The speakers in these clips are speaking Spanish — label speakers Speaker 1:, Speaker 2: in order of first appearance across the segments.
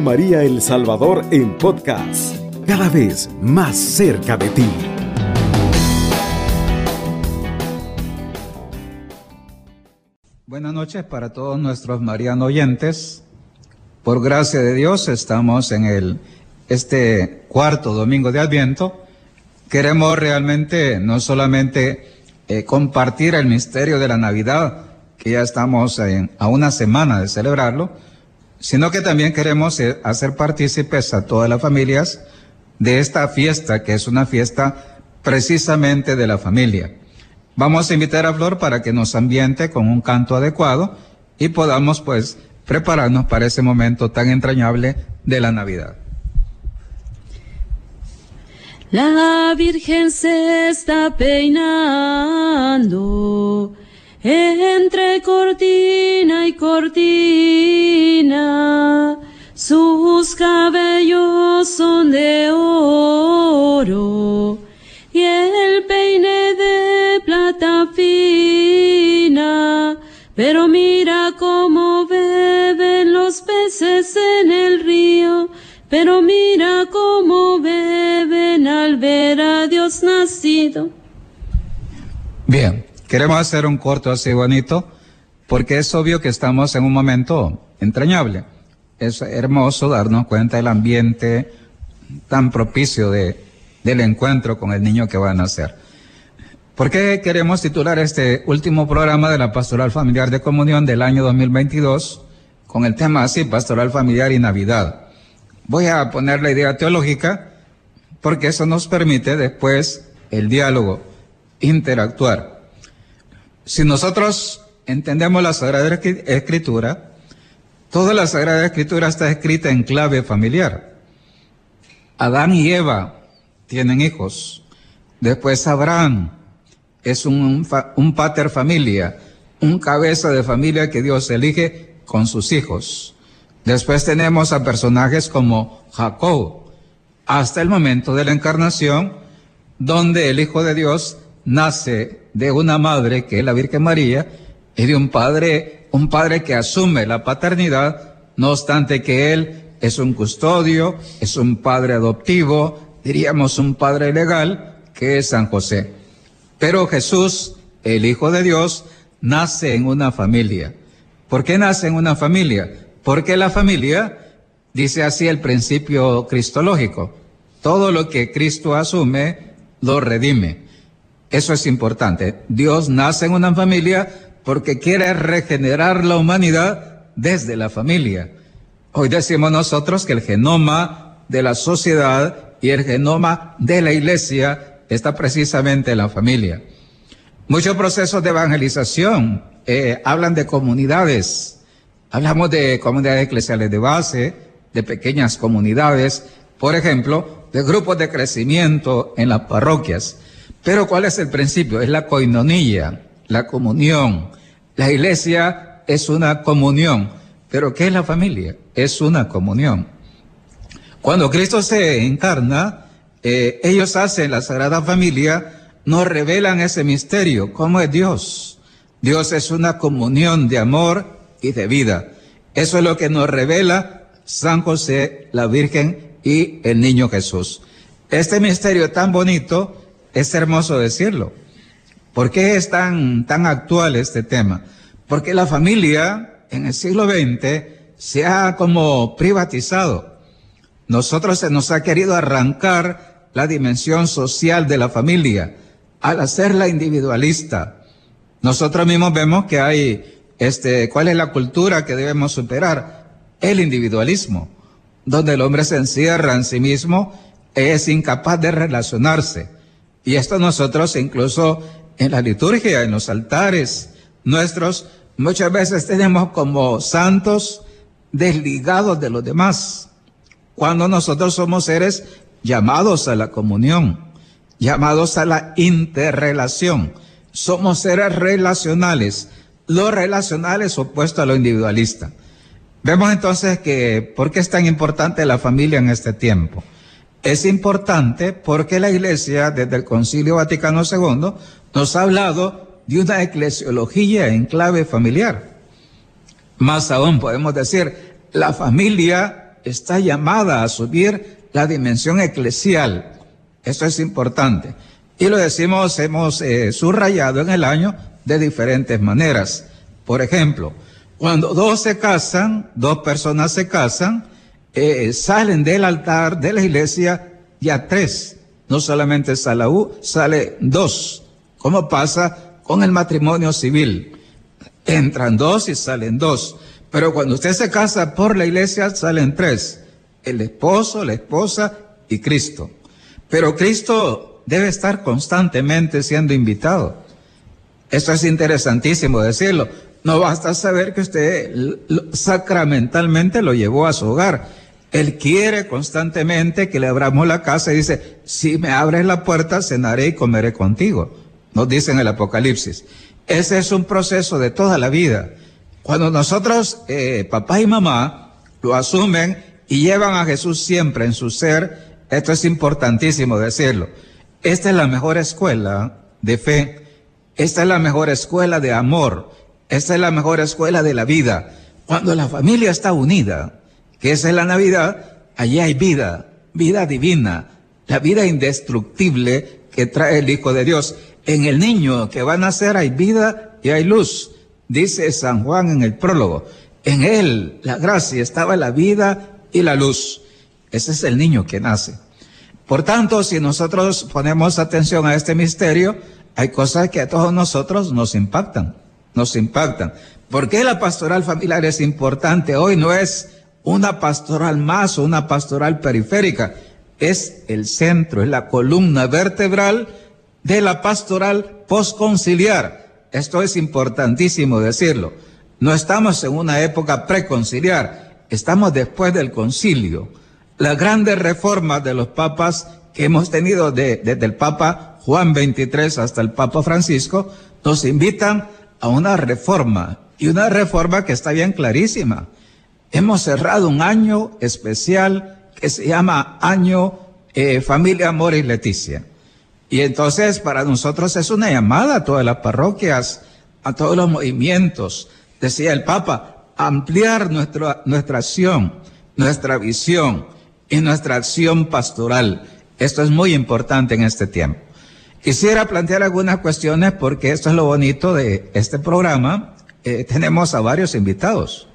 Speaker 1: María El Salvador en podcast, cada vez más cerca de ti.
Speaker 2: Buenas noches para todos nuestros marianos oyentes. Por gracia de Dios estamos en el este cuarto domingo de Adviento. Queremos realmente no solamente eh, compartir el misterio de la Navidad, que ya estamos a una semana de celebrarlo, sino que también queremos eh, hacer partícipes a todas las familias de esta fiesta, que es una fiesta precisamente de la familia. Vamos a invitar a Flor para que nos ambiente con un canto adecuado y podamos pues prepararnos para ese momento tan entrañable de la Navidad.
Speaker 3: La Virgen se está peinando entre cortina y cortina. Sus cabellos son de oro y el peine de plata fina. Pero mira cómo beben los peces en el río pero mira cómo beben al ver a Dios nacido.
Speaker 2: Bien, queremos hacer un corto así bonito, porque es obvio que estamos en un momento entrañable. Es hermoso darnos cuenta del ambiente tan propicio de, del encuentro con el niño que va a nacer. ¿Por qué queremos titular este último programa de la Pastoral Familiar de Comunión del año 2022 con el tema así, Pastoral Familiar y Navidad? Voy a poner la idea teológica porque eso nos permite después el diálogo, interactuar. Si nosotros entendemos la Sagrada Escritura, toda la Sagrada Escritura está escrita en clave familiar. Adán y Eva tienen hijos. Después Abraham es un, un pater familia, un cabeza de familia que Dios elige con sus hijos. Después tenemos a personajes como Jacob, hasta el momento de la encarnación, donde el Hijo de Dios nace de una madre que es la Virgen María y de un padre, un padre que asume la paternidad, no obstante que él es un custodio, es un padre adoptivo, diríamos un padre legal, que es San José. Pero Jesús, el Hijo de Dios, nace en una familia. ¿Por qué nace en una familia? Porque la familia, dice así el principio cristológico, todo lo que Cristo asume, lo redime. Eso es importante. Dios nace en una familia porque quiere regenerar la humanidad desde la familia. Hoy decimos nosotros que el genoma de la sociedad y el genoma de la iglesia está precisamente en la familia. Muchos procesos de evangelización eh, hablan de comunidades, Hablamos de comunidades eclesiales de base, de pequeñas comunidades, por ejemplo, de grupos de crecimiento en las parroquias. Pero ¿cuál es el principio? Es la coinonía, la comunión. La iglesia es una comunión. Pero ¿qué es la familia? Es una comunión. Cuando Cristo se encarna, eh, ellos hacen la Sagrada Familia, nos revelan ese misterio, cómo es Dios. Dios es una comunión de amor y de vida. Eso es lo que nos revela San José, la Virgen y el niño Jesús. Este misterio tan bonito, es hermoso decirlo. ¿Por qué es tan, tan actual este tema? Porque la familia en el siglo XX se ha como privatizado. Nosotros se nos ha querido arrancar la dimensión social de la familia al hacerla individualista. Nosotros mismos vemos que hay este, ¿cuál es la cultura que debemos superar? El individualismo, donde el hombre se encierra en sí mismo, es incapaz de relacionarse. Y esto nosotros incluso en la liturgia, en los altares nuestros, muchas veces tenemos como santos desligados de los demás, cuando nosotros somos seres llamados a la comunión, llamados a la interrelación. Somos seres relacionales lo relacional es opuesto a lo individualista. Vemos entonces que, ¿por qué es tan importante la familia en este tiempo? Es importante porque la Iglesia, desde el Concilio Vaticano II, nos ha hablado de una eclesiología en clave familiar. Más aún podemos decir, la familia está llamada a subir la dimensión eclesial. Eso es importante. Y lo decimos, hemos eh, subrayado en el año de diferentes maneras. Por ejemplo, cuando dos se casan, dos personas se casan, eh, salen del altar de la iglesia ya tres. No solamente sale sale dos. ¿Cómo pasa con el matrimonio civil? Entran dos y salen dos. Pero cuando usted se casa por la iglesia, salen tres. El esposo, la esposa y Cristo. Pero Cristo debe estar constantemente siendo invitado. Eso es interesantísimo decirlo. No basta saber que usted sacramentalmente lo llevó a su hogar. Él quiere constantemente que le abramos la casa y dice, si me abres la puerta, cenaré y comeré contigo. Nos dice en el Apocalipsis. Ese es un proceso de toda la vida. Cuando nosotros, eh, papá y mamá, lo asumen y llevan a Jesús siempre en su ser, esto es importantísimo decirlo. Esta es la mejor escuela de fe. Esta es la mejor escuela de amor. Esta es la mejor escuela de la vida. Cuando la familia está unida, que esa es la Navidad, allí hay vida, vida divina, la vida indestructible que trae el Hijo de Dios. En el niño que va a nacer hay vida y hay luz, dice San Juan en el prólogo. En él, la gracia, estaba la vida y la luz. Ese es el niño que nace. Por tanto, si nosotros ponemos atención a este misterio, hay cosas que a todos nosotros nos impactan, nos impactan. ¿Por qué la pastoral familiar es importante? Hoy no es una pastoral más o una pastoral periférica, es el centro, es la columna vertebral de la pastoral posconciliar. Esto es importantísimo decirlo. No estamos en una época preconciliar, estamos después del concilio las grandes reformas de los papas que hemos tenido desde el Papa Juan XXIII hasta el Papa Francisco, nos invitan a una reforma y una reforma que está bien clarísima. Hemos cerrado un año especial que se llama Año eh, Familia, Amor y Leticia. Y entonces para nosotros es una llamada a todas las parroquias, a todos los movimientos, decía el Papa, ampliar nuestra, nuestra acción, nuestra visión, y nuestra acción pastoral. Esto es muy importante en este tiempo. Quisiera plantear algunas cuestiones porque esto es lo bonito de este programa. Eh, tenemos a varios invitados.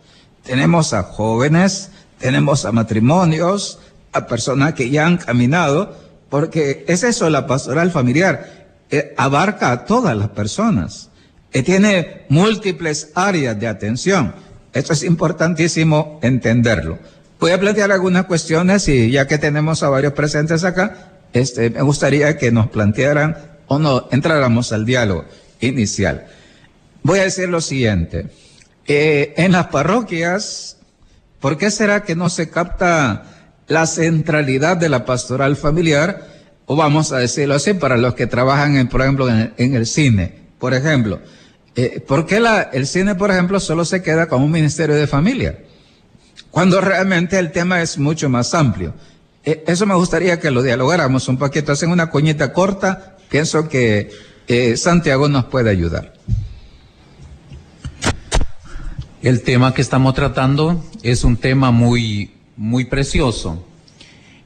Speaker 2: Tenemos a jóvenes, tenemos a matrimonios, a personas que ya han caminado, porque es eso la pastoral familiar. Eh, abarca a todas las personas. Eh, tiene múltiples áreas de atención. Esto es importantísimo entenderlo. Voy a plantear algunas cuestiones y ya que tenemos a varios presentes acá, este, me gustaría que nos plantearan o no entráramos al diálogo inicial. Voy a decir lo siguiente. Eh, en las parroquias, ¿por qué será que no se capta la centralidad de la pastoral familiar? O vamos a decirlo así, para los que trabajan, en, por ejemplo, en, el cine. Por ejemplo, eh, ¿por qué la, el cine, por ejemplo, solo se queda como un ministerio de familia? cuando realmente el tema es mucho más amplio. Eh, eso me gustaría que lo dialogáramos un poquito, hacen una coñita corta, pienso que eh, Santiago nos puede ayudar.
Speaker 4: El tema que estamos tratando es un tema muy, muy precioso.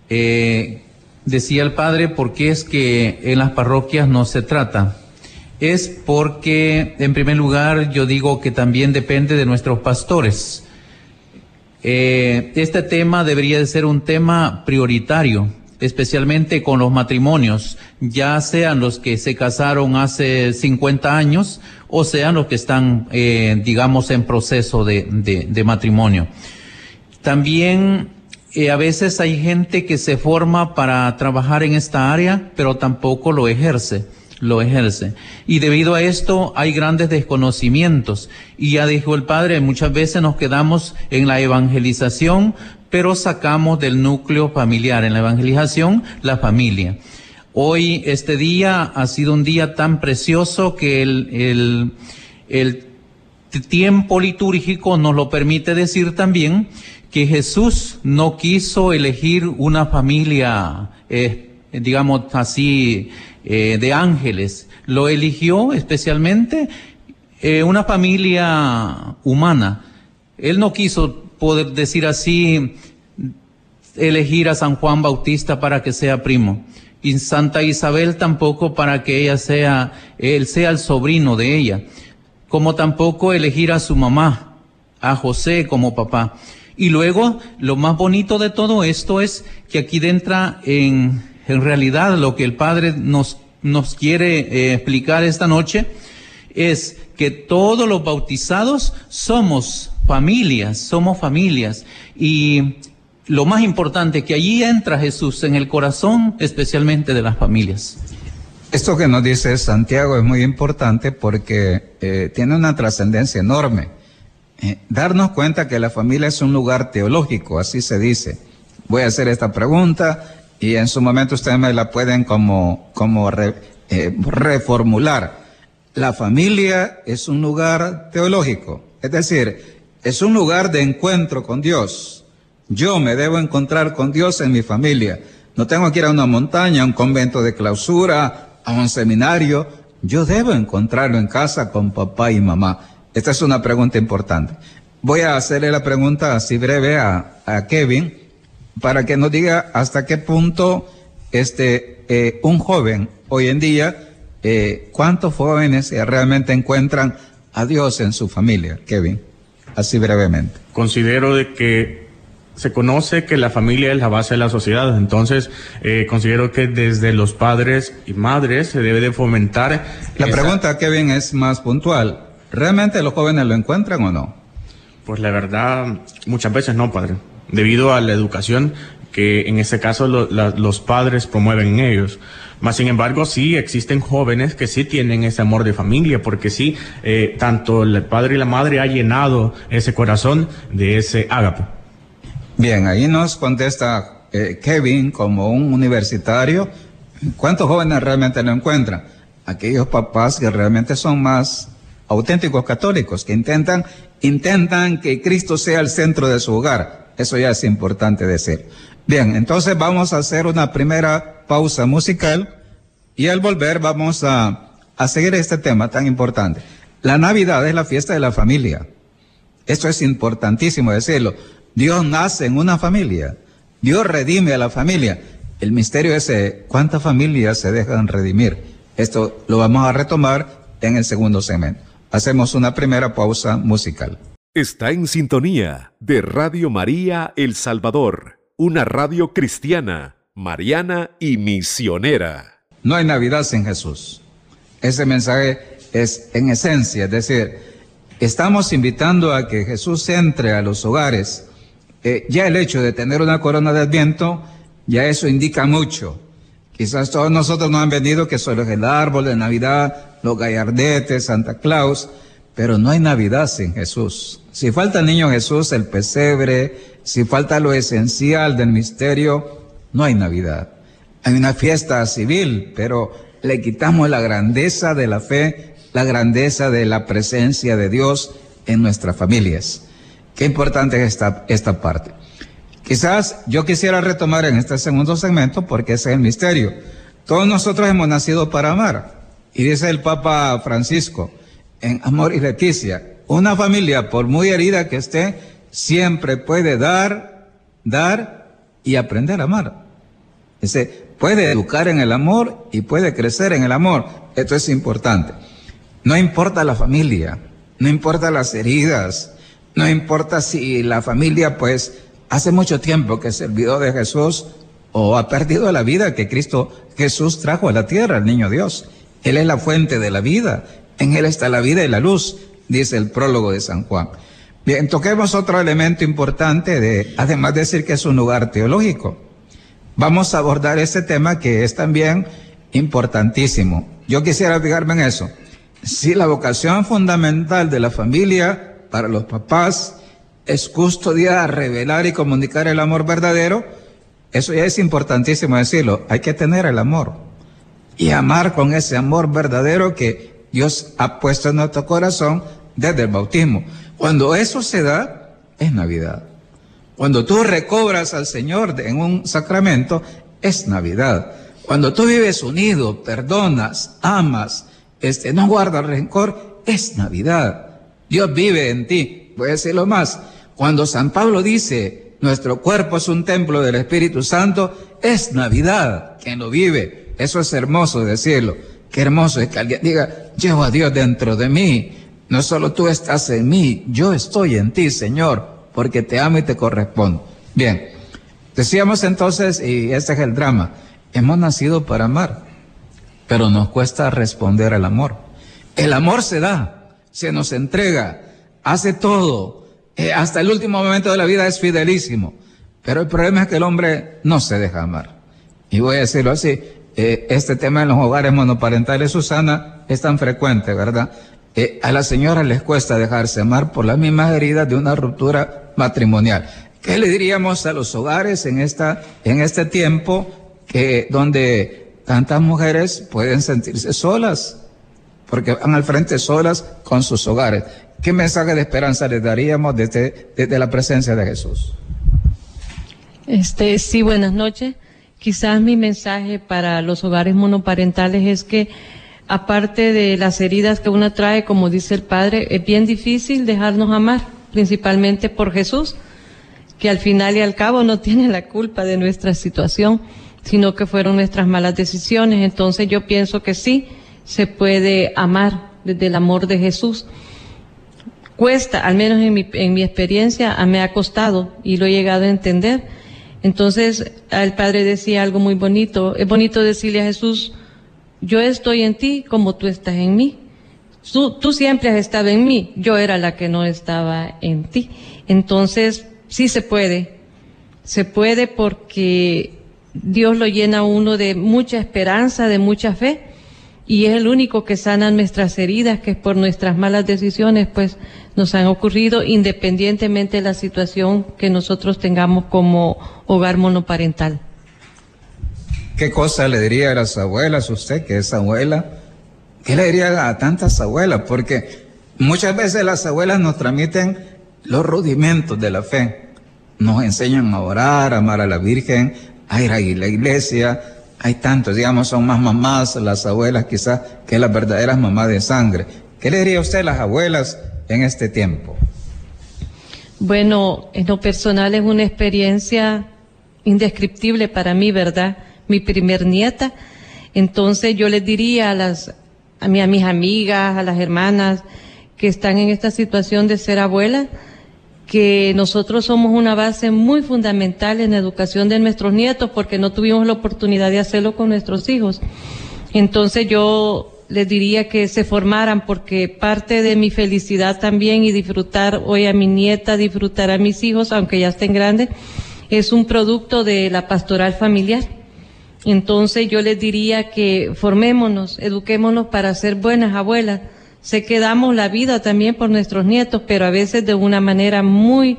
Speaker 4: Eh, decía el padre, ¿por qué es que en las parroquias no se trata? Es porque, en primer lugar, yo digo que también depende de nuestros pastores. Eh, este tema debería de ser un tema prioritario, especialmente con los matrimonios, ya sean los que se casaron hace 50 años o sean los que están, eh, digamos, en proceso de, de, matrimonio. También eh, a veces hay gente que se forma para trabajar en esta área, pero tampoco lo ejerce lo ejerce. Y debido a esto hay grandes desconocimientos. Y ya dijo el Padre, muchas veces nos quedamos en la evangelización, pero sacamos del núcleo familiar, en la evangelización, la familia. Hoy, este día ha sido un día tan precioso que el, el, el tiempo litúrgico nos lo permite decir también que Jesús no quiso elegir una familia, eh, digamos así, eh, de ángeles. Lo eligió especialmente eh, una familia humana. Él no quiso poder decir así, elegir a San Juan Bautista para que sea primo. Y Santa Isabel tampoco para que ella sea, él sea el sobrino de ella. Como tampoco elegir a su mamá, a José como papá. Y luego, lo más bonito de todo esto es que aquí entra en, en realidad lo que el Padre nos, nos quiere eh, explicar esta noche, es que todos los bautizados somos familias, somos familias. Y lo más importante, que allí entra Jesús en el corazón especialmente de las familias.
Speaker 2: Esto que nos dice Santiago es muy importante porque eh, tiene una trascendencia enorme. Eh, darnos cuenta que la familia es un lugar teológico, así se dice. Voy a hacer esta pregunta y en su momento ustedes me la pueden como, como eh, reformular. La familia es un lugar teológico, es decir, es un lugar de encuentro con Dios. Yo me debo encontrar con Dios en mi familia. No tengo que ir a una montaña, a un convento de clausura, a un seminario. Yo debo encontrarlo en casa con papá y mamá. Esta es una pregunta importante. Voy a hacerle la pregunta así breve a, Kevin para que nos diga hasta qué punto este, eh, un joven hoy en día, eh, cuántos jóvenes realmente encuentran a Dios en su familia, Kevin, así brevemente.
Speaker 5: Considero de que se conoce que la familia es la base de la sociedad, entonces eh, considero que desde los padres y madres se debe de fomentar.
Speaker 2: La pregunta, Kevin, es más puntual. ¿Realmente los jóvenes lo encuentran o no?
Speaker 5: Pues la verdad, muchas veces no, padre, debido a la educación que en ese caso los padres promueven en ellos. Más sin embargo, sí existen jóvenes que sí tienen ese amor de familia, porque sí, eh, tanto el padre y la madre ha llenado ese corazón de ese ágape.
Speaker 2: Bien, ahí nos contesta eh, Kevin como un universitario. ¿Cuántos jóvenes realmente lo encuentran? Aquellos papás que realmente son más auténticos católicos, que intentan, intentan que Cristo sea el centro de su hogar. Eso ya es importante decir. Bien, entonces vamos a hacer una primera pausa musical y al volver vamos a, a seguir este tema tan importante. La Navidad es la fiesta de la familia. Esto es importantísimo decirlo. Dios nace en una familia. Dios redime a la familia. El misterio es eh, cuántas familias se dejan redimir. Esto lo vamos a retomar en el segundo segmento. Hacemos una primera pausa musical.
Speaker 1: Está en sintonía de Radio María El Salvador, una radio cristiana, mariana y misionera.
Speaker 2: No hay Navidad sin Jesús. Ese mensaje es en esencia, es decir, estamos invitando a que Jesús entre a los hogares eh, ya el hecho de tener una corona de adviento, ya eso indica mucho. Quizás todos nosotros nos han venido que solo es el árbol de Navidad, los gallardetes, Santa Claus, pero no hay Navidad sin Jesús. Si falta el niño Jesús, el pesebre, si falta lo esencial del misterio, no hay Navidad. Hay una fiesta civil, pero le quitamos la grandeza de la fe, la grandeza de la presencia de Dios en nuestras familias. Qué importante es esta, parte. Quizás yo quisiera retomar en este segundo segmento porque ese es el misterio. Todos nosotros hemos nacido para amar. Y dice el Papa Francisco en Amor y Leticia, una familia, por muy herida que esté, siempre puede dar, dar y aprender a amar. Dice, puede educar en el amor y puede crecer en el amor. Esto es importante. No importa la familia, no importa las heridas, no importa si la familia, pues, hace mucho tiempo que se olvidó de Jesús o ha perdido la vida que Cristo Jesús trajo a la tierra, el niño Dios. Él es la fuente de la vida. En Él está la vida y la luz, dice el prólogo de San Juan. Bien, toquemos otro elemento importante de, además de decir que es un lugar teológico. Vamos a abordar ese tema que es también importantísimo. Yo quisiera fijarme en eso. Si la vocación fundamental de la familia para los papás es custodiar, revelar y comunicar el amor verdadero, eso ya es importantísimo decirlo. Hay que tener el amor y amar con ese amor verdadero que Dios ha puesto en nuestro corazón desde el bautismo. Cuando eso se da, es Navidad. Cuando tú recobras al Señor en un sacramento, es Navidad. Cuando tú vives unido, perdonas, amas, este, no guardas rencor, es Navidad. Dios vive en ti. Voy a decirlo más. Cuando San Pablo dice, nuestro cuerpo es un templo del Espíritu Santo, es Navidad. Quien lo vive, eso es hermoso decirlo. Qué hermoso es que alguien diga, llevo a Dios dentro de mí. No solo tú estás en mí, yo estoy en ti, Señor, porque te amo y te correspondo. Bien, decíamos entonces, y este es el drama, hemos nacido para amar, pero nos cuesta responder al amor. El amor se da, se nos entrega, hace todo, eh, hasta el último momento de la vida es fidelísimo. Pero el problema es que el hombre no se deja amar. Y voy a decirlo así, eh, este tema en los hogares monoparentales, Susana, es tan frecuente, ¿verdad? Eh, a las señoras les cuesta dejarse amar por las mismas heridas de una ruptura matrimonial. ¿Qué le diríamos a los hogares en, esta, en este tiempo que, donde tantas mujeres pueden sentirse solas? Porque van al frente solas con sus hogares. ¿Qué mensaje de esperanza les daríamos desde, desde la presencia de Jesús?
Speaker 6: Este, sí, buenas noches. Quizás mi mensaje para los hogares monoparentales es que, aparte de las heridas que uno trae, como dice el Padre, es bien difícil dejarnos amar, principalmente por Jesús, que al final y al cabo no tiene la culpa de nuestra situación, sino que fueron nuestras malas decisiones. Entonces yo pienso que sí se puede amar desde el amor de Jesús cuesta, al menos en mi, en experiencia, me ha costado y lo he llegado a entender. Entonces, el Padre decía algo muy bonito. Es bonito decirle a Jesús, yo estoy en ti como tú estás en mí. Tú, siempre has estado en mí, yo era la que no estaba en ti. Entonces, sí se puede. Se puede porque Dios lo llena a uno de mucha esperanza, de mucha fe y es el único que sana nuestras heridas, que por nuestras malas decisiones, pues nos han ocurrido independientemente de la situación que nosotros tengamos como hogar monoparental.
Speaker 2: ¿Qué cosa le diría a las abuelas usted, que es abuela? ¿Qué le diría a tantas abuelas? Porque muchas veces las abuelas nos transmiten los rudimentos de la fe. Nos enseñan a orar, a amar a la Virgen, a ir a la iglesia, hay tantos, digamos, son más mamás las abuelas quizás que las verdaderas mamás de sangre. ¿Qué le diría usted a las abuelas en este tiempo?
Speaker 6: Bueno, en lo personal es una experiencia indescriptible para mí, ¿verdad? Mi primer nieta. Entonces yo les diría a las, a, mis amigas, a las hermanas que están en esta situación de ser abuelas, que nosotros somos una base muy fundamental en la educación de nuestros nietos porque no tuvimos la oportunidad de hacerlo con nuestros hijos. Entonces yo les diría que se formaran porque parte de mi felicidad también y disfrutar hoy a mi nieta, disfrutar a mis hijos, aunque ya estén grandes, es un producto de la pastoral familiar. Entonces yo les diría que formémonos, eduquémonos para ser buenas abuelas, Sé que damos la vida también por nuestros nietos, pero a veces de una manera muy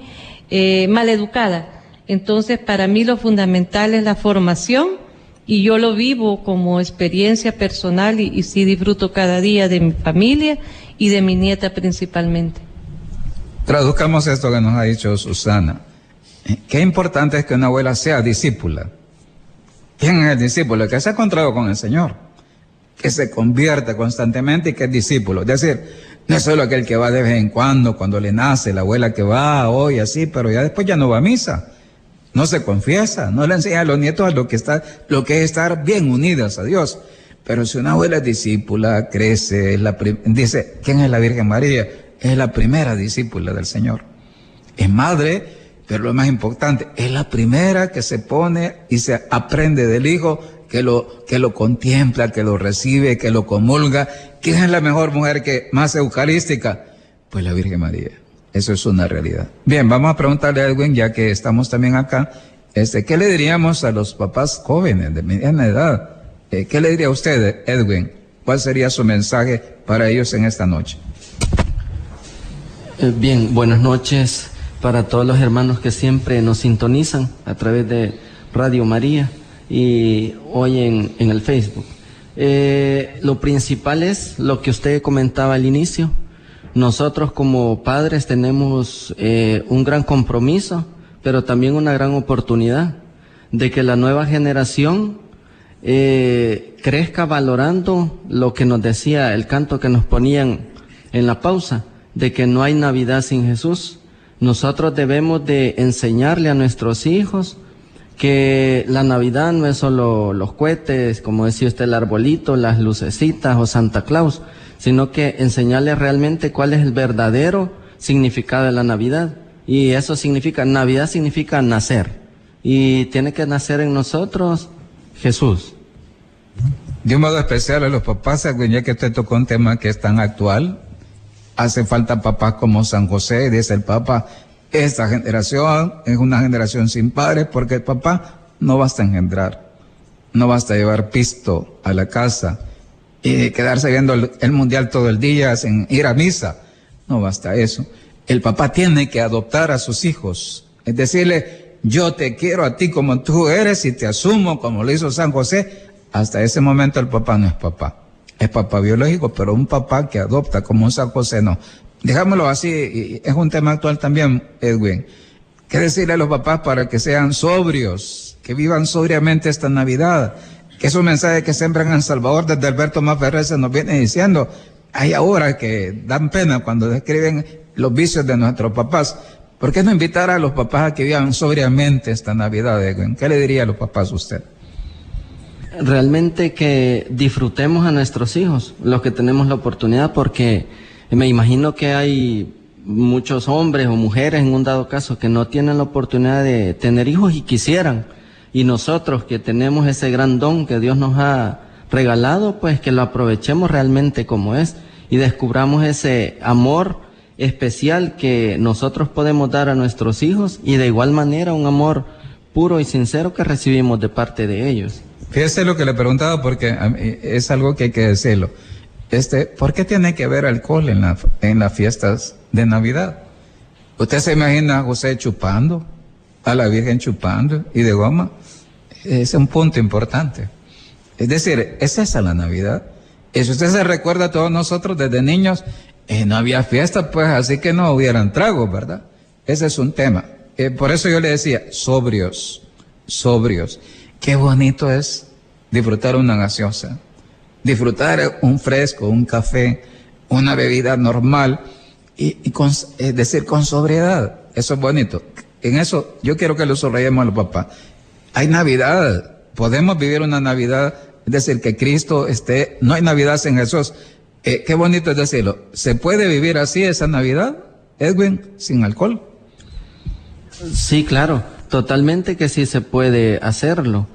Speaker 6: eh, mal educada. Entonces, para mí lo fundamental es la formación y yo lo vivo como experiencia personal y, y sí disfruto cada día de mi familia y de mi nieta principalmente.
Speaker 2: Traduzcamos esto que nos ha dicho Susana. Qué importante es que una abuela sea discípula. ¿Quién es el discípulo? El que se ha encontrado con el Señor que se convierte constantemente y que es discípulo. Es decir, no es solo aquel que va de vez en cuando, cuando le nace, la abuela que va hoy así, pero ya después ya no va a misa. No se confiesa, no le enseña a los nietos a lo que está, lo que es estar bien unidas a Dios. Pero si una abuela es discípula, crece, la dice, ¿quién es la Virgen María? Es la primera discípula del Señor. Es madre, pero lo más importante, es la primera que se pone y se aprende del Hijo que lo, que lo contempla, que lo recibe, que lo comulga. ¿Quién es la mejor mujer que más eucarística? Pues la Virgen María. Eso es una realidad. Bien, vamos a preguntarle a Edwin, ya que estamos también acá, este, ¿qué le diríamos a los papás jóvenes de mediana edad? Eh, ¿Qué le diría a usted, Edwin? ¿Cuál sería su mensaje para ellos en esta noche?
Speaker 7: Eh, bien, buenas noches para todos los hermanos que siempre nos sintonizan a través de Radio María y hoy en, el Facebook. Eh, lo principal es lo que usted comentaba al inicio. Nosotros como padres tenemos eh, un gran compromiso, pero también una gran oportunidad de que la nueva generación eh, crezca valorando lo que nos decía el canto que nos ponían en la pausa, de que no hay Navidad sin Jesús, Nosotros debemos de enseñarle a nuestros hijos que la Navidad no es solo los cohetes, como decía usted, el arbolito, las lucecitas o Santa Claus, sino que enseñarle realmente cuál es el verdadero significado de la Navidad. Y eso significa, Navidad significa nacer. Y tiene que nacer en nosotros Jesús.
Speaker 2: De un modo especial a los papás, ya que usted tocó un tema que es tan actual, hace falta papás como San José, dice el Papa, esta generación es una generación sin padres porque el papá no basta engendrar, no basta llevar pisto a la casa y quedarse viendo el, mundial todo el día sin ir a misa. No basta eso. El papá tiene que adoptar a sus hijos, es decirle, yo te quiero a ti como tú eres y te asumo como lo hizo San José. Hasta ese momento el papá no es papá es papá biológico, pero un papá que adopta como un San José no. Dejámoslo así, es un tema actual también, Edwin. ¿Qué decirle a los papás para que sean sobrios, que vivan sobriamente esta Navidad? Que es un mensaje que sembran en Salvador desde Alberto Maferrer se nos viene diciendo. Hay ahora que dan pena cuando describen los vicios de nuestros papás. ¿Por qué no invitar a los papás a que vivan sobriamente esta Navidad, Edwin? ¿Qué le diría a los papás usted?
Speaker 7: Realmente que disfrutemos a nuestros hijos, los que tenemos la oportunidad, porque me imagino que hay muchos hombres o mujeres en un dado caso que no tienen la oportunidad de tener hijos y quisieran. Y nosotros que tenemos ese gran don que Dios nos ha regalado, pues que lo aprovechemos realmente como es y descubramos ese amor especial que nosotros podemos dar a nuestros hijos y de igual manera un amor puro y sincero que recibimos de parte de ellos.
Speaker 2: Fíjese lo que le preguntaba porque es algo que hay que decirlo. Este, ¿por qué tiene que haber alcohol en, la, en las fiestas de Navidad? ¿Usted se imagina a José chupando, a la Virgen chupando y de goma? Es un punto importante. Es decir, es esa la Navidad. Y si usted se recuerda a todos nosotros desde niños, eh, no había fiesta, pues así que no hubieran tragos, ¿verdad? Ese es un tema. Eh, por eso yo le decía, sobrios, sobrios. Qué bonito es disfrutar una gaseosa, disfrutar un fresco, un café, una bebida normal y, es decir, con sobriedad. Eso es bonito. En eso yo quiero que lo sonreímos a los papás. Hay Navidad, podemos vivir una Navidad, es decir, que Cristo esté, no hay Navidad sin Jesús. Eh, qué bonito es decirlo. ¿Se puede vivir así esa Navidad, Edwin, sin alcohol?
Speaker 7: Sí, claro, totalmente que sí se puede hacerlo.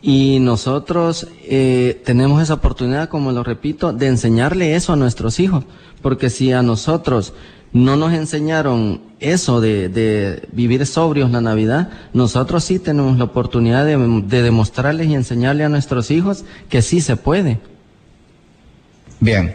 Speaker 7: Y nosotros eh, tenemos esa oportunidad, como lo repito, de enseñarle eso a nuestros hijos. Porque si a nosotros no nos enseñaron eso de, vivir sobrios la Navidad, nosotros sí tenemos la oportunidad de, de demostrarles y enseñarle a nuestros hijos que sí se puede.
Speaker 2: Bien,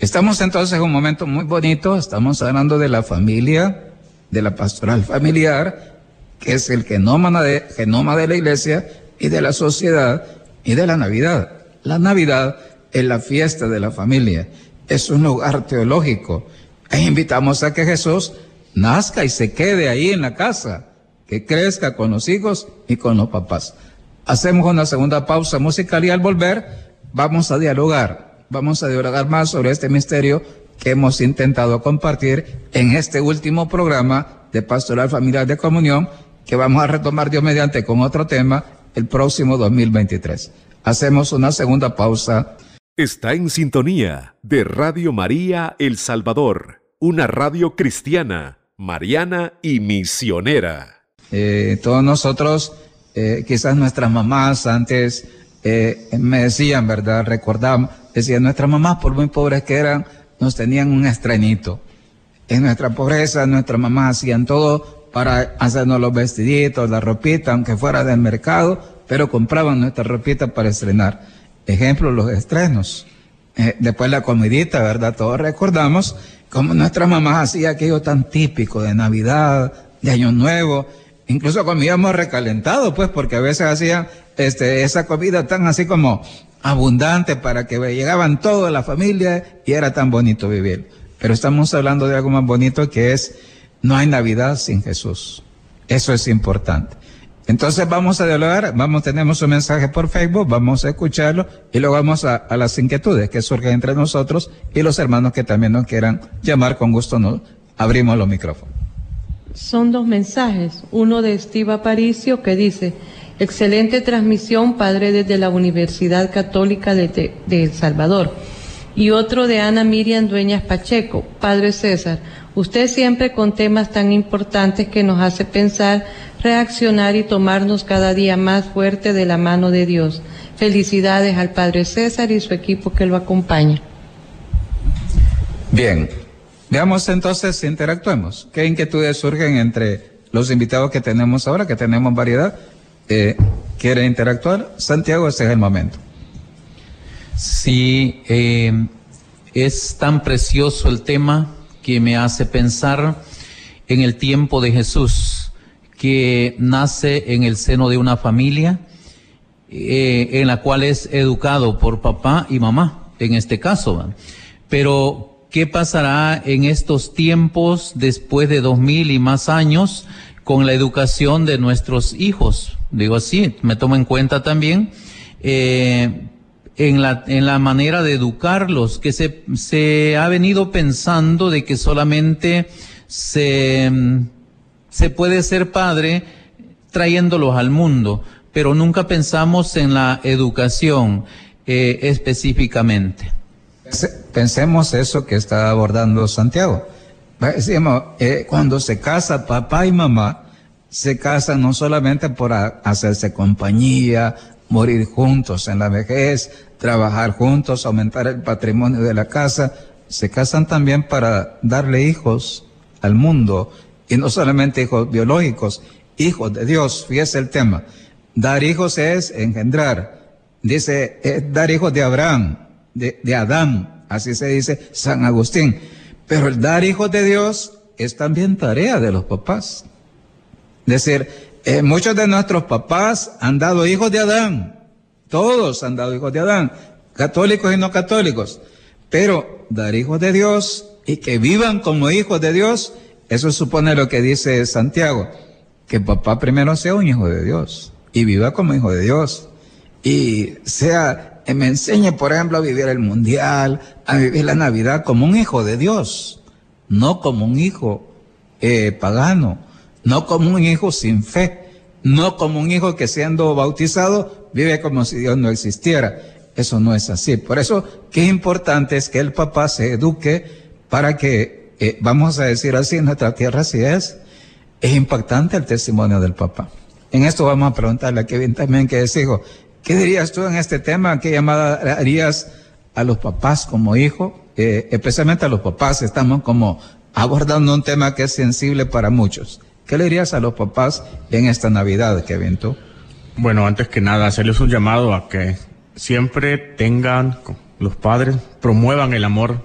Speaker 2: estamos entonces en un momento muy bonito, estamos hablando de la familia, de la pastoral familiar, que es el genoma de, genoma de la iglesia, y de la sociedad y de la Navidad. La Navidad es la fiesta de la familia, es un lugar teológico. E invitamos a que Jesús nazca y se quede ahí en la casa, que crezca con los hijos y con los papás. Hacemos una segunda pausa musical y al volver vamos a dialogar, vamos a dialogar más sobre este misterio que hemos intentado compartir en este último programa de Pastoral Familiar de Comunión, que vamos a retomar Dios mediante con otro tema el próximo 2023. Hacemos una segunda pausa.
Speaker 1: Está en sintonía de Radio María El Salvador, una radio cristiana, mariana y misionera.
Speaker 2: Eh, todos nosotros, eh, quizás nuestras mamás antes eh, me decían, ¿verdad? Recordamos, decían, nuestras mamás, por muy pobres que eran, nos tenían un estrenito. En nuestra pobreza, nuestras mamás hacían todo para hacernos los vestiditos, la ropita, aunque fuera del mercado, pero compraban nuestra ropita para estrenar. Ejemplo, los estrenos. Eh, después la comidita, ¿verdad? Todos recordamos cómo nuestra mamá hacía aquello tan típico de Navidad, de Año Nuevo. Incluso comíamos recalentado, pues, porque a veces hacían este, esa comida tan así como abundante para que llegaban toda la familia y era tan bonito vivir. Pero estamos hablando de algo más bonito que es no hay Navidad sin Jesús. Eso es importante. Entonces vamos a dialogar, vamos, tenemos un mensaje por Facebook, vamos a escucharlo y luego vamos a, las inquietudes que surgen entre nosotros y los hermanos que también nos quieran llamar con gusto, nos abrimos los micrófonos.
Speaker 6: son dos mensajes. Uno de Steve Aparicio que dice, excelente transmisión, padre desde la Universidad Católica de, de El Salvador. Y otro de Ana Miriam Dueñas Pacheco, padre César, usted siempre con temas tan importantes que nos hace pensar, reaccionar y tomarnos cada día más fuerte de la mano de Dios. Felicidades al padre César y su equipo que lo acompaña.
Speaker 2: Bien, veamos entonces, interactuemos. ¿Qué inquietudes surgen entre los invitados que tenemos ahora, que tenemos variedad? Eh, ¿Quiere interactuar? Santiago, ese es el momento.
Speaker 4: Sí, eh, es tan precioso el tema que me hace pensar en el tiempo de Jesús, que nace en el seno de una familia eh, en la cual es educado por papá y mamá, en este caso. Pero ¿Qué pasará en estos tiempos después de dos mil y más años con la educación de nuestros hijos? Digo así, me tomo en cuenta también eh, en, la, en la manera de educarlos, que se, se ha venido pensando de que solamente se, se puede ser padre trayéndolos al mundo, pero nunca pensamos en la educación eh, específicamente.
Speaker 2: Pensemos eso que está abordando Santiago. Decimos, eh, cuando se casa papá y mamá, se casan no solamente por hacerse compañía, morir juntos en la vejez, trabajar juntos, aumentar el patrimonio de la casa, se casan también para darle hijos al mundo, y no solamente hijos biológicos, hijos de Dios, fíjese el tema. Dar hijos es engendrar. Dice, es dar hijos de Abraham, de, Adán, así se dice San Agustín. Pero el dar hijos de Dios es también tarea de los papás. Es decir, eh, muchos de nuestros papás han dado hijos de Adán. Todos han dado hijos de Adán, católicos y no católicos. Pero dar hijos de Dios y que vivan como hijos de Dios, eso supone lo que dice Santiago, que papá primero sea un hijo de Dios y viva como hijo de Dios y sea me enseñe, por ejemplo, a vivir el mundial, a vivir la Navidad como un hijo de Dios, no como un hijo eh, pagano, no como un hijo sin fe, no como un hijo que siendo bautizado vive como si Dios no existiera. Eso no es así. Por eso, qué importante es que el papá se eduque para que, eh, vamos a decir así, en nuestra tierra así es, es impactante el testimonio del papá. En esto vamos a preguntarle a Kevin también, que es hijo, ¿Qué dirías tú en este tema? ¿Qué llamada harías a los papás como hijo? Eh, especialmente a los papás, estamos como abordando un tema que es sensible para muchos. ¿Qué le dirías a los papás en esta Navidad, Kevin, tú?
Speaker 5: Bueno, antes que nada, hacerles un llamado a que siempre tengan, los padres, promuevan el amor,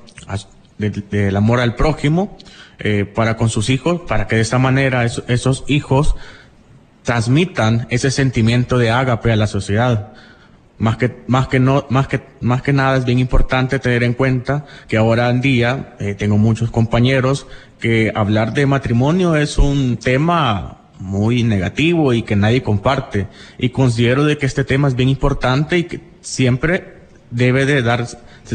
Speaker 5: del amor al prójimo eh, para con sus hijos, para que de esta manera esos hijos transmitan ese sentimiento de ágape a la sociedad. Más que, más que no, más que, más que nada es bien importante tener en cuenta que ahora en día eh, tengo muchos compañeros que hablar de matrimonio es un tema muy negativo y que nadie comparte. Y considero de que este tema es bien importante y que siempre debe de dar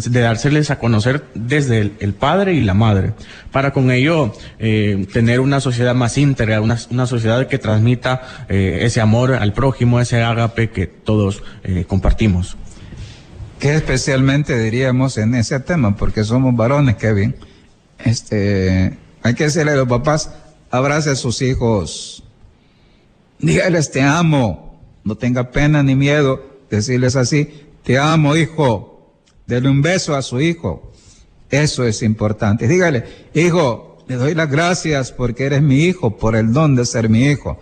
Speaker 5: de dárseles a conocer desde el, padre y la madre, para con ello eh, tener una sociedad más íntegra, una, una sociedad que transmita eh, ese amor al prójimo, ese ágape que todos eh, compartimos.
Speaker 2: ¿Qué especialmente diríamos en ese tema? Porque somos varones, Kevin. Este, hay que decirle a los papás, abrace a sus hijos, dígales te amo, no tenga pena ni miedo, decirles así, te amo hijo, Dele un beso a su hijo. Eso es importante. Dígale, hijo, le doy las gracias porque eres mi hijo, por el don de ser mi hijo.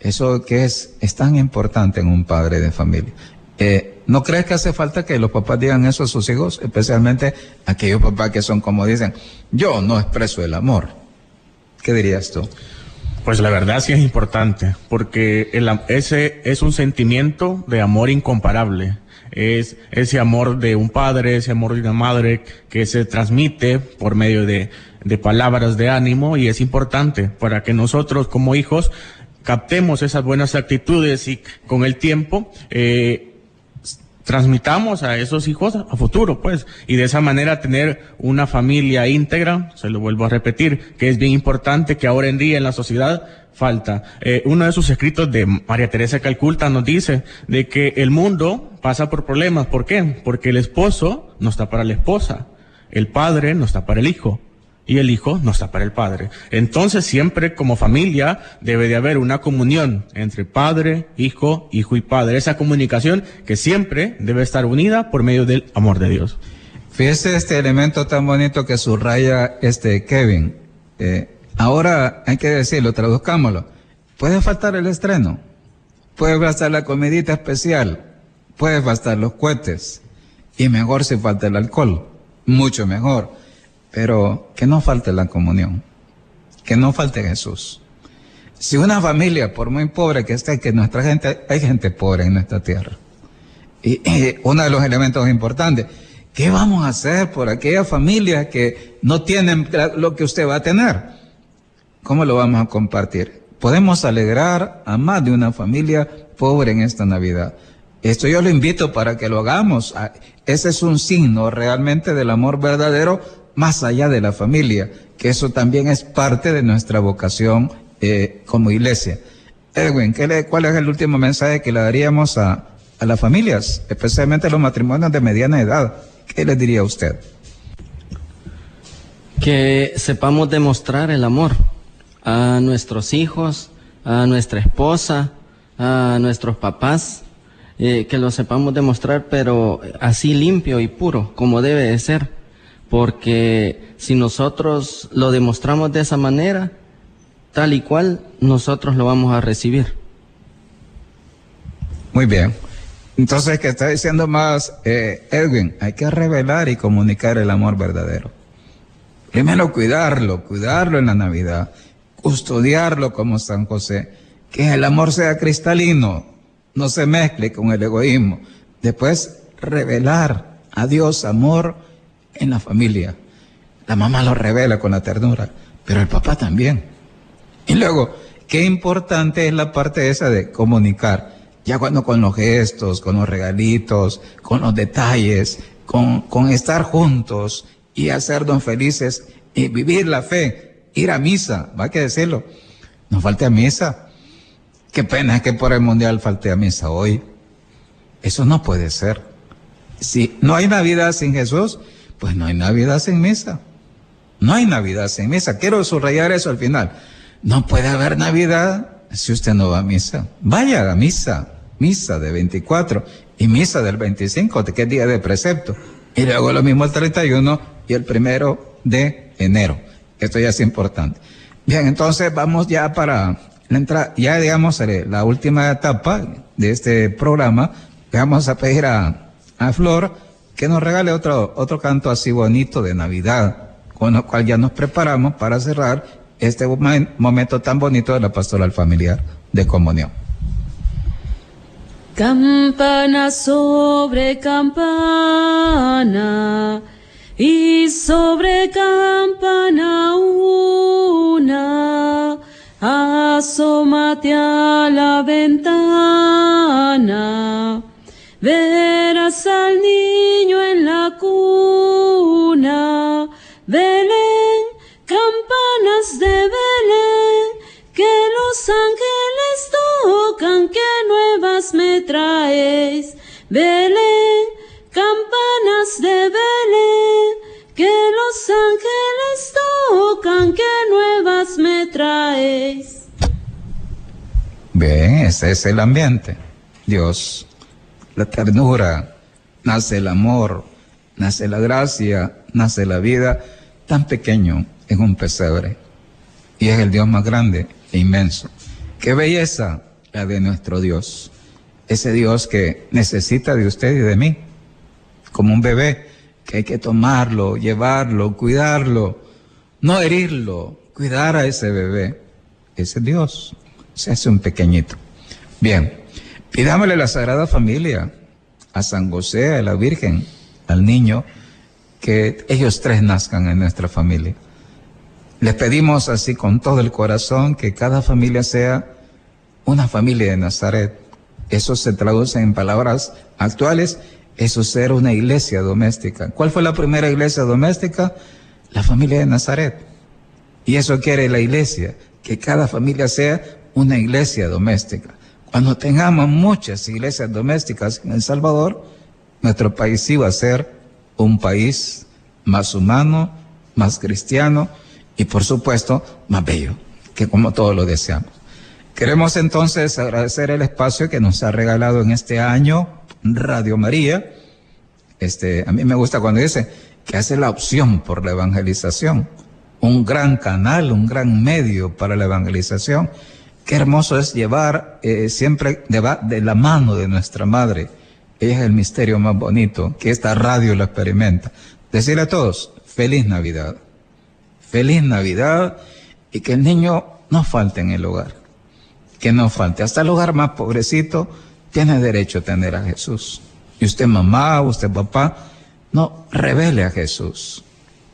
Speaker 2: Eso que es, es tan importante en un padre de familia. Eh, ¿No crees que hace falta que los papás digan eso a sus hijos? Especialmente aquellos papás que son como dicen, yo no expreso el amor. ¿Qué dirías tú?
Speaker 5: Pues la verdad sí es importante, porque ese es un sentimiento de amor incomparable es ese amor de un padre, ese amor de una madre que se transmite por medio de, de palabras de ánimo y es importante para que nosotros como hijos captemos esas buenas actitudes y con el tiempo eh, transmitamos a esos hijos a futuro, pues, y de esa manera tener una familia íntegra, se lo vuelvo a repetir, que es bien importante que ahora en día en la sociedad falta. Eh, uno de sus escritos de María Teresa Calculta nos dice de que el mundo pasa por problemas. ¿Por qué? Porque el esposo no está para la esposa, el padre no está para el hijo, y el hijo no está para el padre. Entonces siempre como familia debe de haber una comunión entre padre, hijo, hijo y padre. Esa comunicación que siempre debe estar unida por medio del amor de Dios.
Speaker 2: Fíjese este elemento tan bonito que subraya este Kevin. Eh, ahora hay que decirlo, traduzcámoslo. Puede faltar el estreno, puede faltar la comidita especial, puede faltar los cohetes y mejor si falta el alcohol, mucho mejor pero que no falte la comunión, que no falte Jesús. Si una familia, por muy pobre que esté, que nuestra gente, hay gente pobre en nuestra tierra. Y, uno de los elementos importantes, ¿qué vamos a hacer por aquellas familias que no tienen lo que usted va a tener? ¿Cómo lo vamos a compartir? Podemos alegrar a más de una familia pobre en esta Navidad. Esto yo lo invito para que lo hagamos. Ah, ese es un signo realmente del amor verdadero más allá de la familia, que eso también es parte de nuestra vocación eh, como iglesia. Edwin, ¿qué ¿cuál es el último mensaje que le daríamos a, a las familias, especialmente a los matrimonios de mediana edad? ¿Qué le diría usted?
Speaker 7: Que sepamos demostrar el amor a nuestros hijos, a nuestra esposa, a nuestros papás, eh, que lo sepamos demostrar, pero así limpio y puro, como debe de ser porque si nosotros lo demostramos de esa manera, tal y cual, nosotros lo vamos a recibir.
Speaker 2: Muy bien. Entonces, ¿qué está diciendo más eh, Edwin? Hay que revelar y comunicar el amor verdadero. Primero cuidarlo, cuidarlo en la Navidad, custodiarlo como San José, que el amor sea cristalino, no se mezcle con el egoísmo. Después, revelar a Dios amor en la familia. La mamá lo revela con la ternura, pero el papá también. Y luego, qué importante es la parte esa de comunicar. Ya cuando con los gestos, con los regalitos, con los detalles, con, con estar juntos y hacernos felices y vivir la fe, ir a misa, va que decirlo. No falte a misa. Qué pena que por el mundial falte a misa hoy. Eso no puede ser. Si no hay Navidad sin Jesús, pues no hay Navidad sin misa. No hay Navidad sin misa. Quiero subrayar eso al final. No puede haber Navidad si usted no va a misa. Vaya a misa. Misa de 24 y misa del 25, que es día de precepto. Y luego lo mismo el 31 y el primero de enero. Esto ya es importante. Bien, entonces vamos ya para la ya digamos eh, la última etapa de este programa. Vamos a pedir a, a Flor que nos regale otro, otro canto así bonito de Navidad, con lo cual ya nos preparamos para cerrar este momento tan bonito de la pastoral familiar de comunión.
Speaker 3: Campana sobre campana y sobre campana una, asómate a la ventana verás al niño en la cuna. Belén, campanas de Belén, que los ángeles tocan, que nuevas me traes. Belén, campanas de Belén, que los ángeles tocan, que nuevas me traes.
Speaker 2: Bien, ese es el ambiente. Dios la ternura, nace el amor, nace la gracia, nace la vida, tan pequeño en un pesebre. Y es el Dios más grande e inmenso. Qué belleza la de nuestro Dios. Ese Dios que necesita de usted y de mí, como un bebé que hay que tomarlo, llevarlo, cuidarlo, no herirlo, cuidar a ese bebé. Ese Dios se hace un pequeñito. Bien, Pidámosle la Sagrada Familia, a San José, a la Virgen, al niño, que ellos tres nazcan en nuestra familia. Les pedimos así con todo el corazón que cada familia sea una familia de Nazaret. Eso se traduce en palabras actuales Eso es ser una iglesia doméstica. ¿Cuál fue la primera iglesia doméstica? La familia de Nazaret. Y eso quiere la iglesia, que cada familia sea una iglesia doméstica. Cuando tengamos muchas iglesias domésticas en El Salvador, nuestro país sí va a ser un país más humano, más cristiano y por supuesto más bello, que como todos lo deseamos. Queremos entonces agradecer el espacio que nos ha regalado en este año Radio María. Este, a mí me gusta cuando dice que hace la opción por la evangelización, un gran canal, un gran medio para la evangelización. Qué hermoso es llevar eh, siempre de, de la mano de nuestra madre. Ella es el misterio más bonito, que esta radio lo experimenta. Decirle a todos, feliz Navidad. Feliz Navidad y que el niño no falte en el hogar. Que no falte. Hasta el hogar más pobrecito tiene derecho a tener a Jesús. Y usted mamá, usted papá, no revele a Jesús.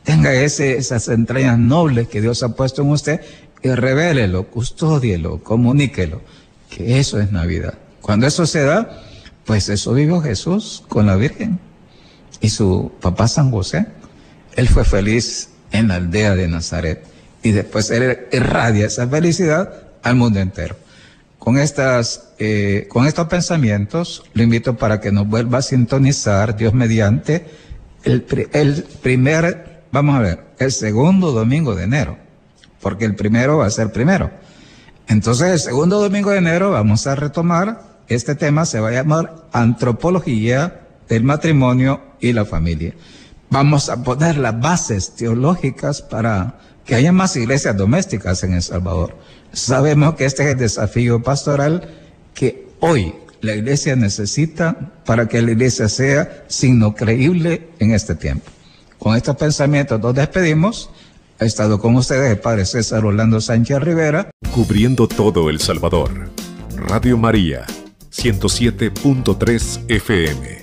Speaker 2: Tenga esas entrañas nobles que Dios ha puesto en usted y revélelo, custódielo, comuníquelo. Que eso es Navidad. Cuando eso se da, pues eso vivió Jesús con la Virgen y su papá San José. Él fue feliz en la aldea de Nazaret y después él irradia esa felicidad al mundo entero. Con, estas, eh, con estos pensamientos, lo invito para que nos vuelva a sintonizar, Dios mediante, el, el primer, vamos a ver, el segundo domingo de enero, porque el primero va a ser primero. Entonces, el segundo domingo de enero vamos a retomar este tema, se va a llamar Antropología del Matrimonio y la Familia. Vamos a poner las bases teológicas para que haya más iglesias domésticas en El Salvador. Sabemos que este es el desafío pastoral que hoy la iglesia necesita para que la iglesia sea signo creíble en este tiempo. Con estos pensamientos nos despedimos. Ha estado con ustedes Padre César Orlando Sánchez Rivera.
Speaker 1: Cubriendo todo El Salvador. Radio María, 107.3 FM.